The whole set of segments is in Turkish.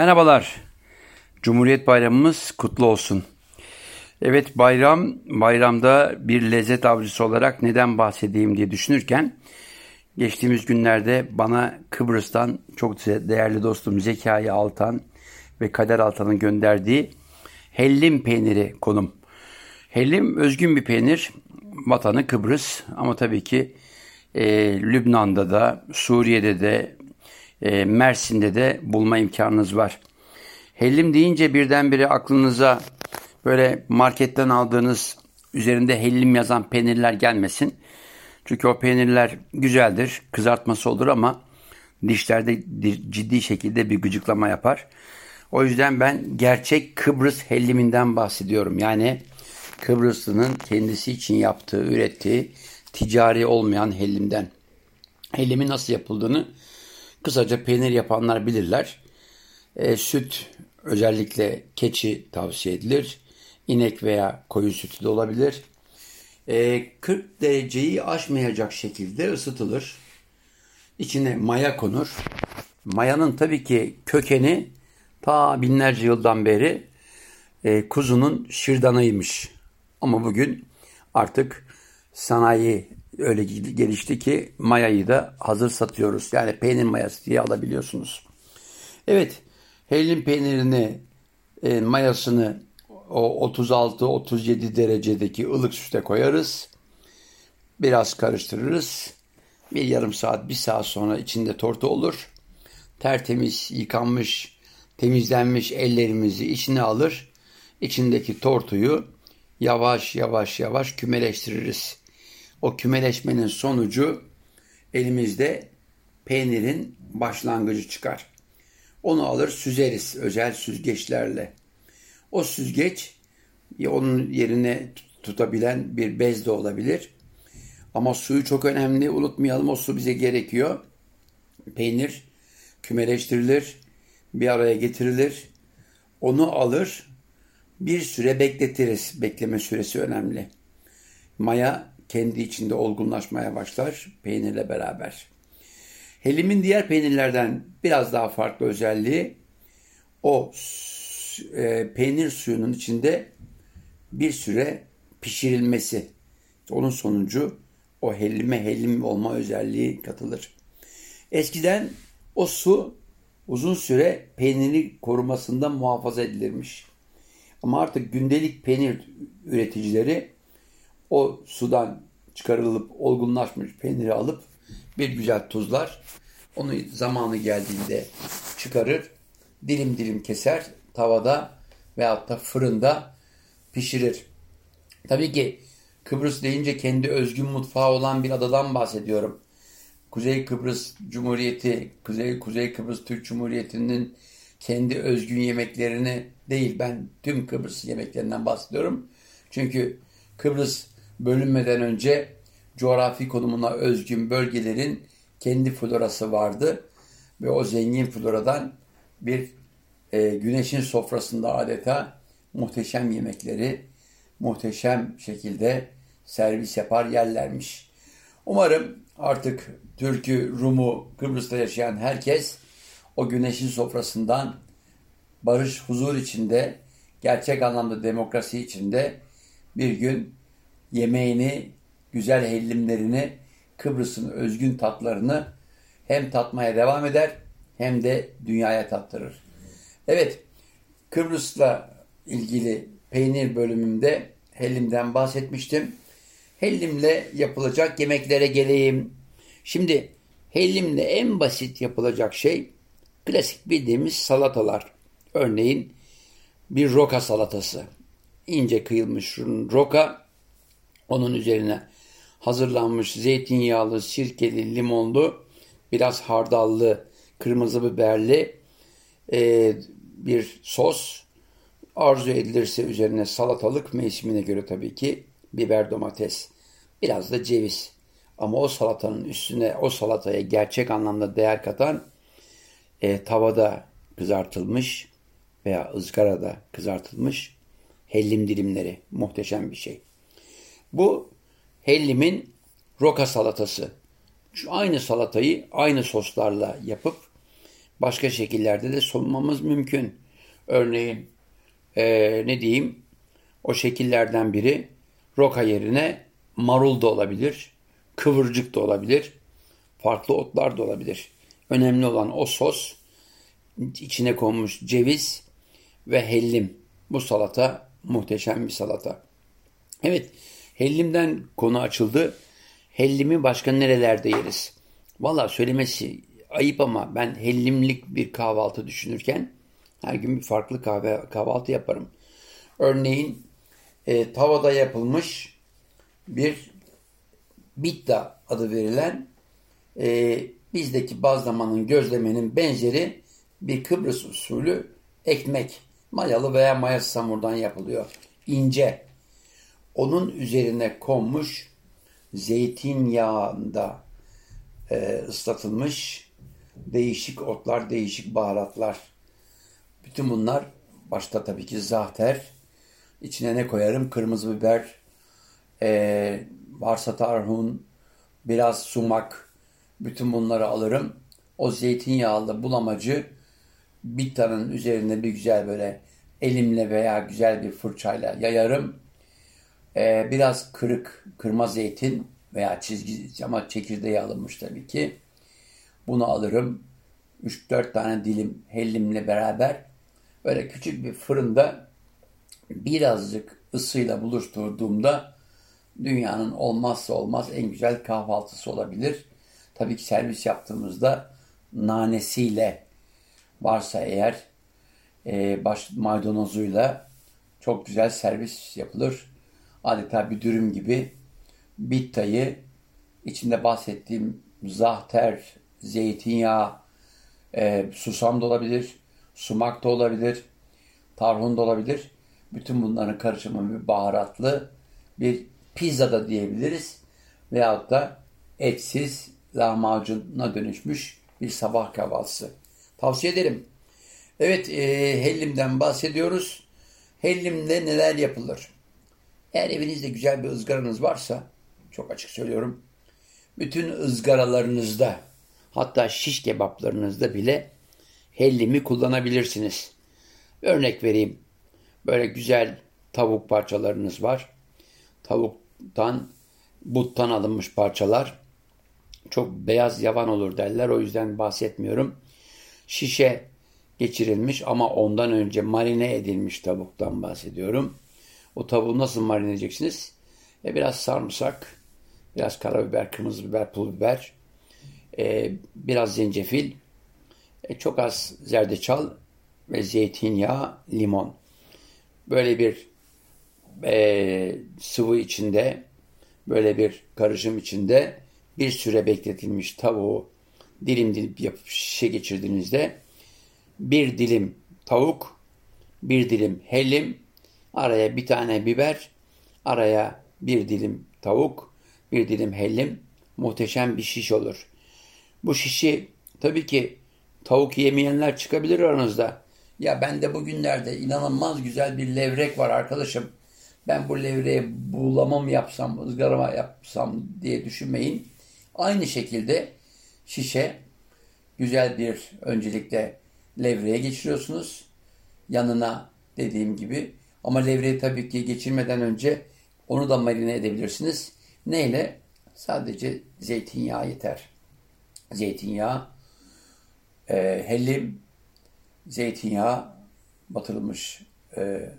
Merhabalar. Cumhuriyet Bayramımız kutlu olsun. Evet bayram, bayramda bir lezzet avcısı olarak neden bahsedeyim diye düşünürken geçtiğimiz günlerde bana Kıbrıs'tan çok değerli dostum Zekai Altan ve Kader Altan'ın gönderdiği hellim peyniri konum. Hellim özgün bir peynir. Vatanı Kıbrıs ama tabii ki e, Lübnan'da da, Suriye'de de, e, Mersin'de de bulma imkanınız var. Hellim deyince birdenbire aklınıza böyle marketten aldığınız üzerinde hellim yazan peynirler gelmesin. Çünkü o peynirler güzeldir, kızartması olur ama dişlerde ciddi şekilde bir gıcıklama yapar. O yüzden ben gerçek Kıbrıs helliminden bahsediyorum. Yani Kıbrıslı'nın kendisi için yaptığı, ürettiği ticari olmayan hellimden. Hellimin nasıl yapıldığını Kısaca peynir yapanlar bilirler. E, süt özellikle keçi tavsiye edilir. İnek veya koyun sütü de olabilir. E, 40 dereceyi aşmayacak şekilde ısıtılır. İçine maya konur. Mayanın tabii ki kökeni ta binlerce yıldan beri e, kuzunun şırdanıymış. Ama bugün artık sanayi öyle gelişti ki mayayı da hazır satıyoruz. Yani peynir mayası diye alabiliyorsunuz. Evet, hellim peynirini e, mayasını o 36-37 derecedeki ılık süte koyarız. Biraz karıştırırız. Bir yarım saat, bir saat sonra içinde tortu olur. Tertemiz, yıkanmış, temizlenmiş ellerimizi içine alır. İçindeki tortuyu yavaş yavaş yavaş kümeleştiririz. O kümeleşmenin sonucu elimizde peynirin başlangıcı çıkar. Onu alır süzeriz özel süzgeçlerle. O süzgeç onun yerine tutabilen bir bez de olabilir. Ama suyu çok önemli. Unutmayalım o su bize gerekiyor. Peynir kümeleştirilir, bir araya getirilir. Onu alır, bir süre bekletiriz. Bekleme süresi önemli. Maya kendi içinde olgunlaşmaya başlar peynirle beraber. Helimin diğer peynirlerden biraz daha farklı özelliği o e, peynir suyunun içinde bir süre pişirilmesi. Onun sonucu o helime helim olma özelliği katılır. Eskiden o su uzun süre peyniri korumasında muhafaza edilirmiş. Ama artık gündelik peynir üreticileri o sudan çıkarılıp olgunlaşmış peyniri alıp bir güzel tuzlar. Onu zamanı geldiğinde çıkarır, dilim dilim keser, tavada veyahut da fırında pişirir. Tabii ki Kıbrıs deyince kendi özgün mutfağı olan bir adadan bahsediyorum. Kuzey Kıbrıs Cumhuriyeti, Kuzey Kuzey Kıbrıs Türk Cumhuriyeti'nin kendi özgün yemeklerini değil ben tüm Kıbrıs yemeklerinden bahsediyorum. Çünkü Kıbrıs bölünmeden önce coğrafi konumuna özgün bölgelerin kendi florası vardı ve o zengin floradan bir e, güneşin sofrasında adeta muhteşem yemekleri muhteşem şekilde servis yapar yerlermiş. Umarım artık Türk'ü, Rum'u, Kıbrıs'ta yaşayan herkes o güneşin sofrasından barış, huzur içinde, gerçek anlamda demokrasi içinde bir gün yemeğini, güzel hellimlerini, Kıbrıs'ın özgün tatlarını hem tatmaya devam eder hem de dünyaya tattırır. Evet, Kıbrıs'la ilgili peynir bölümümde hellimden bahsetmiştim. Hellimle yapılacak yemeklere geleyim. Şimdi hellimle en basit yapılacak şey klasik bildiğimiz salatalar. Örneğin bir roka salatası. İnce kıyılmış roka onun üzerine hazırlanmış zeytinyağlı, sirkeli, limonlu, biraz hardallı, kırmızı biberli e, bir sos. Arzu edilirse üzerine salatalık mevsimine göre tabii ki biber domates. Biraz da ceviz. Ama o salatanın üstüne o salataya gerçek anlamda değer katan e, tavada kızartılmış veya ızgarada kızartılmış hellim dilimleri. Muhteşem bir şey. Bu hellimin roka salatası. Şu aynı salatayı aynı soslarla yapıp Başka şekillerde de sunmamız mümkün. Örneğin e, ne diyeyim o şekillerden biri roka yerine marul da olabilir, kıvırcık da olabilir, farklı otlar da olabilir. Önemli olan o sos, içine konmuş ceviz ve hellim. Bu salata muhteşem bir salata. Evet, hellimden konu açıldı. Hellimi başka nerelerde yeriz? Valla söylemesi ayıp ama ben hellimlik bir kahvaltı düşünürken her gün bir farklı kahve, kahvaltı yaparım. Örneğin e, tavada yapılmış bir bitta adı verilen e, bizdeki bazlamanın gözlemenin benzeri bir Kıbrıs usulü ekmek. Mayalı veya mayasız hamurdan yapılıyor. İnce. Onun üzerine konmuş zeytinyağında e, ıslatılmış değişik otlar, değişik baharatlar. Bütün bunlar başta tabii ki zahter. İçine ne koyarım? Kırmızı biber, e, varsa tarhun, biraz sumak. Bütün bunları alırım. O zeytinyağlı bulamacı bittanın üzerine bir güzel böyle elimle veya güzel bir fırçayla yayarım. Ee, biraz kırık kırma zeytin veya çizgi ama çekirdeği alınmış tabii ki. Bunu alırım. 3-4 tane dilim hellimle beraber böyle küçük bir fırında birazcık ısıyla buluşturduğumda dünyanın olmazsa olmaz en güzel kahvaltısı olabilir. Tabii ki servis yaptığımızda nanesiyle varsa eğer e, baş maydanozuyla çok güzel servis yapılır. Adeta bir dürüm gibi bittayı içinde bahsettiğim zahter, zeytinyağı, e, susam da olabilir, sumak da olabilir, tarhun da olabilir. Bütün bunların karışımı bir baharatlı bir pizza da diyebiliriz. Veyahut da etsiz lahmacuna dönüşmüş bir sabah kahvaltısı. Tavsiye ederim. Evet, e, hellimden bahsediyoruz. Hellimde neler yapılır? Eğer evinizde güzel bir ızgaranız varsa, çok açık söylüyorum, bütün ızgaralarınızda, hatta şiş kebaplarınızda bile hellimi kullanabilirsiniz. Örnek vereyim. Böyle güzel tavuk parçalarınız var. Tavuktan, buttan alınmış parçalar. Çok beyaz yavan olur derler. O yüzden bahsetmiyorum. Şişe geçirilmiş ama ondan önce marine edilmiş tavuktan bahsediyorum. O tavuğu nasıl marine edeceksiniz? E, biraz sarımsak, biraz karabiber, kırmızı biber, pul biber, e, biraz zencefil, e, çok az zerdeçal ve zeytinyağı, limon. Böyle bir e, sıvı içinde, böyle bir karışım içinde bir süre bekletilmiş tavuğu dilim dilim yapıp şişe geçirdiğinizde bir dilim tavuk, bir dilim hellim, araya bir tane biber, araya bir dilim tavuk, bir dilim hellim muhteşem bir şiş olur. Bu şişi tabii ki tavuk yemeyenler çıkabilir aranızda. Ya ben de bugünlerde inanılmaz güzel bir levrek var arkadaşım. Ben bu levreğe buğulamam yapsam, ızgarama yapsam diye düşünmeyin. Aynı şekilde şişe güzel bir öncelikle levreye geçiriyorsunuz. Yanına dediğim gibi ama levreyi tabii ki geçirmeden önce onu da marine edebilirsiniz. Neyle? Sadece zeytinyağı yeter. Zeytinyağı, e, hellim, zeytinyağı batırılmış. E,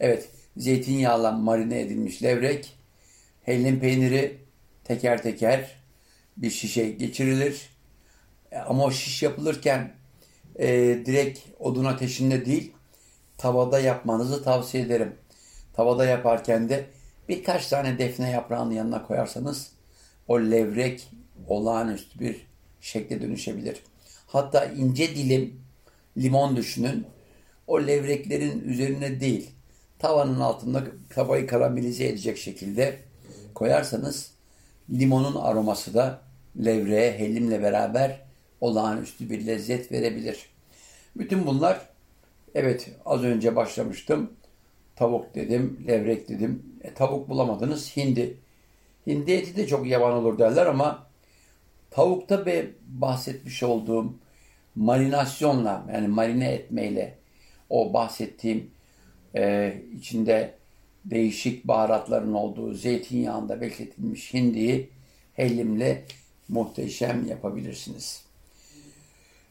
evet, zeytinyağla marine edilmiş levrek, hellim peyniri teker teker bir şişe geçirilir. E, ama o şiş yapılırken e, direkt odun ateşinde değil, tavada yapmanızı tavsiye ederim. Tavada yaparken de birkaç tane defne yaprağının yanına koyarsanız o levrek olağanüstü bir şekle dönüşebilir. Hatta ince dilim limon düşünün. O levreklerin üzerine değil, tavanın altında tavayı karamelize edecek şekilde koyarsanız limonun aroması da levreğe hellimle beraber olağanüstü bir lezzet verebilir. Bütün bunlar evet az önce başlamıştım. Tavuk dedim, levrek dedim. E, tavuk bulamadınız hindi. Hindi eti de çok yavan olur derler ama tavukta be bahsetmiş olduğum marinasyonla yani marine etmeyle o bahsettiğim e, içinde değişik baharatların olduğu zeytinyağında bekletilmiş hindiyi hellimle muhteşem yapabilirsiniz.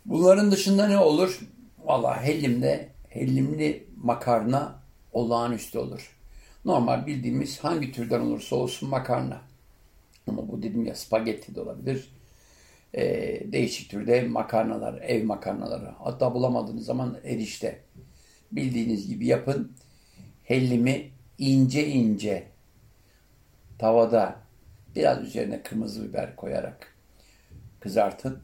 Bunların dışında ne olur? Valla hellimde hellimli makarna olağanüstü olur. Normal bildiğimiz hangi türden olursa olsun makarna. Ama bu dedim ya spagetti de olabilir. Ee, değişik türde makarnalar, ev makarnaları. Hatta bulamadığınız zaman erişte. Bildiğiniz gibi yapın. Hellimi ince ince tavada biraz üzerine kırmızı biber koyarak kızartın.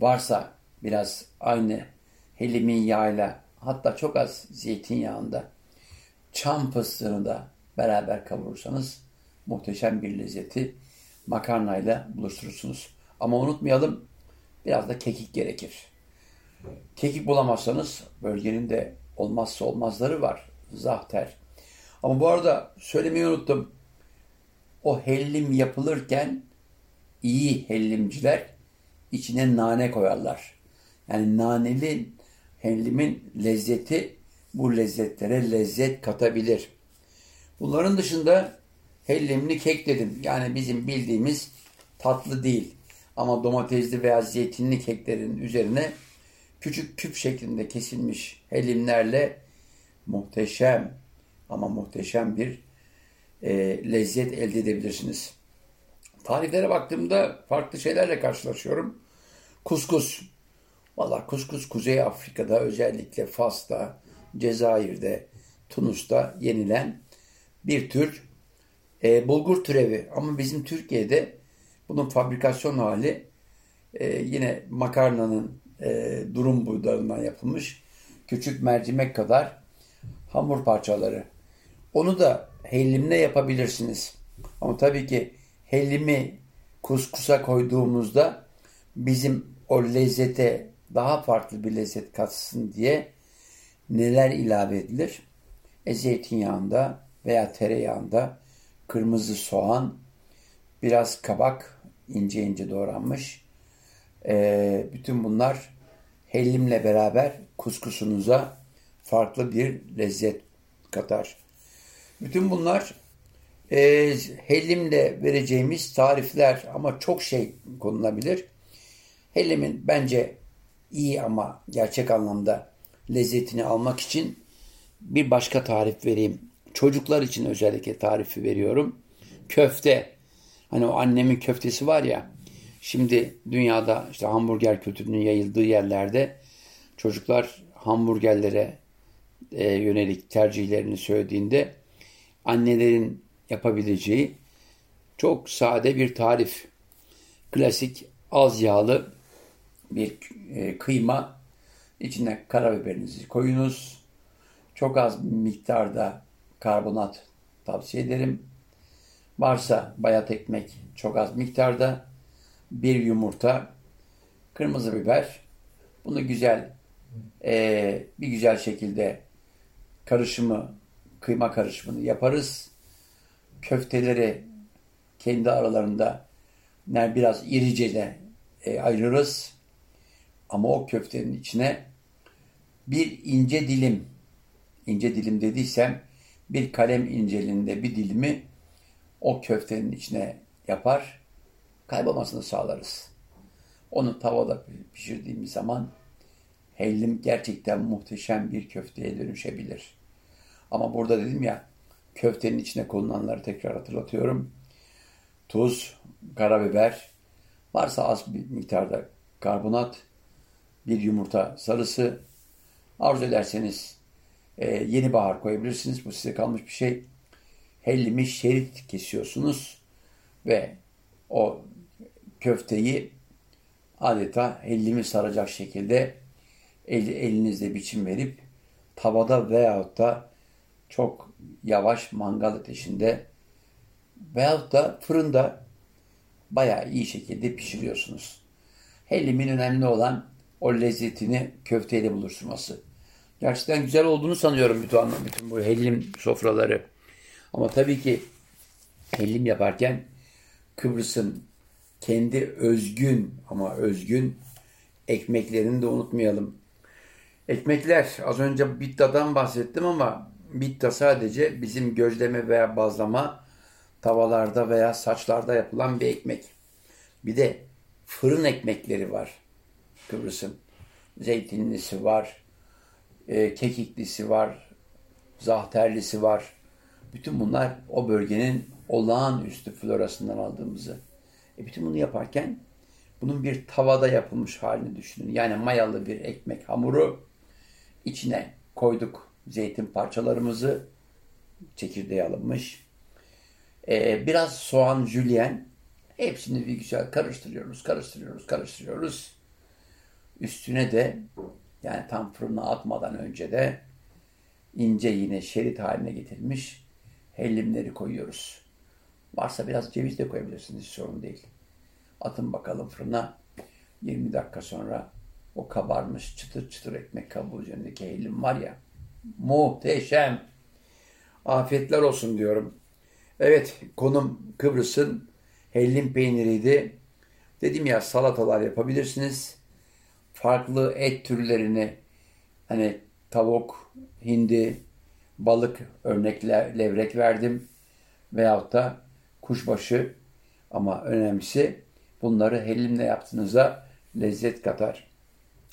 Varsa biraz aynı helimin yağıyla hatta çok az zeytinyağında çam fıstığını da beraber kavurursanız muhteşem bir lezzeti makarnayla buluşturursunuz. Ama unutmayalım biraz da kekik gerekir. Kekik bulamazsanız bölgenin de olmazsa olmazları var. Zahter. Ama bu arada söylemeyi unuttum. O hellim yapılırken iyi hellimciler içine nane koyarlar. Yani naneli hellimin lezzeti bu lezzetlere lezzet katabilir. Bunların dışında hellimli kek dedim. Yani bizim bildiğimiz tatlı değil. Ama domatesli veya zeytinli keklerin üzerine küçük küp şeklinde kesilmiş hellimlerle muhteşem ama muhteşem bir e, lezzet elde edebilirsiniz. Tariflere baktığımda farklı şeylerle karşılaşıyorum. Kuskus. Valla kuskus Kuzey Afrika'da özellikle Fas'ta, Cezayir'de, Tunus'ta yenilen bir tür e, bulgur türevi. Ama bizim Türkiye'de bunun fabrikasyon hali e, yine makarnanın e, durum buğdayından yapılmış küçük mercimek kadar hamur parçaları. Onu da hellimle yapabilirsiniz. Ama tabii ki hellimi kuskusa koyduğumuzda bizim o lezzete daha farklı bir lezzet katsın diye neler ilave edilir? E, zeytinyağında veya tereyağında kırmızı soğan, biraz kabak ince ince doğranmış. E, bütün bunlar hellimle beraber kuskusunuza farklı bir lezzet katar. Bütün bunlar e, hellimle vereceğimiz tarifler ama çok şey konulabilir. Hellimin bence iyi ama gerçek anlamda lezzetini almak için bir başka tarif vereyim. Çocuklar için özellikle tarifi veriyorum. Köfte. Hani o annemin köftesi var ya. Şimdi dünyada işte hamburger kültürünün yayıldığı yerlerde çocuklar hamburgerlere e, yönelik tercihlerini söylediğinde annelerin yapabileceği çok sade bir tarif. Klasik az yağlı bir e, kıyma. içine karabiberinizi koyunuz. Çok az miktarda karbonat tavsiye ederim. Varsa bayat ekmek çok az miktarda. Bir yumurta, kırmızı biber. Bunu güzel e, bir güzel şekilde karışımı, kıyma karışımını yaparız. Köfteleri kendi aralarında biraz irice de e, ayırırız. Ama o köftenin içine bir ince dilim, ince dilim dediysem bir kalem inceliğinde bir dilimi o köftenin içine yapar, kaybolmasını sağlarız. Onu tavada pişirdiğimiz zaman hellim gerçekten muhteşem bir köfteye dönüşebilir. Ama burada dedim ya köftenin içine konulanları tekrar hatırlatıyorum. Tuz, karabiber, varsa az bir miktarda karbonat, bir yumurta sarısı. Arzu ederseniz e, yeni bahar koyabilirsiniz. Bu size kalmış bir şey. Hellimi şerit kesiyorsunuz ve o köfteyi adeta hellimi saracak şekilde el, elinizle biçim verip tavada veyahut da çok yavaş mangal ateşinde veyahut da fırında bayağı iyi şekilde pişiriyorsunuz. Hellimin önemli olan o lezzetini köfteyle buluşturması. Gerçekten güzel olduğunu sanıyorum bütün, bütün bu hellim sofraları. Ama tabii ki hellim yaparken Kıbrıs'ın kendi özgün ama özgün ekmeklerini de unutmayalım. Ekmekler az önce bittadan bahsettim ama bitta sadece bizim gözleme veya bazlama tavalarda veya saçlarda yapılan bir ekmek. Bir de fırın ekmekleri var Kıbrıs'ın. Zeytinlisi var, e, kekiklisi var, zahterlisi var. Bütün bunlar o bölgenin olağanüstü florasından aldığımızı. E bütün bunu yaparken bunun bir tavada yapılmış halini düşünün. Yani mayalı bir ekmek hamuru içine koyduk zeytin parçalarımızı çekirdeği alınmış. Ee, biraz soğan jülyen hepsini bir güzel karıştırıyoruz, karıştırıyoruz, karıştırıyoruz. Üstüne de yani tam fırına atmadan önce de ince yine şerit haline getirilmiş hellimleri koyuyoruz. Varsa biraz ceviz de koyabilirsiniz sorun değil. Atın bakalım fırına. 20 dakika sonra o kabarmış çıtır çıtır ekmek kabuğu üzerindeki hellim var ya muhteşem. Afiyetler olsun diyorum. Evet konum Kıbrıs'ın hellim peyniriydi. Dedim ya salatalar yapabilirsiniz. Farklı et türlerini hani tavuk, hindi, balık örnekler, levrek verdim. Veyahut da kuşbaşı ama önemlisi bunları hellimle yaptığınızda lezzet katar.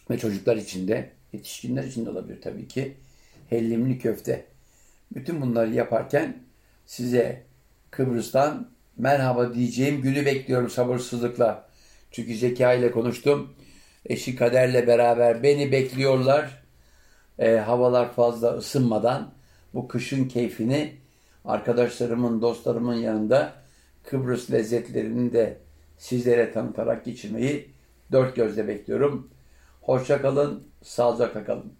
Ve çocuklar için de, yetişkinler için de olabilir tabii ki. Hellimli köfte. Bütün bunları yaparken size Kıbrıs'tan merhaba diyeceğim günü bekliyorum sabırsızlıkla. Çünkü Zeka ile konuştum. Eşi Kader'le beraber beni bekliyorlar. E, havalar fazla ısınmadan bu kışın keyfini arkadaşlarımın, dostlarımın yanında Kıbrıs lezzetlerini de sizlere tanıtarak geçirmeyi dört gözle bekliyorum. Hoşça kalın, sağlıcakla kalın.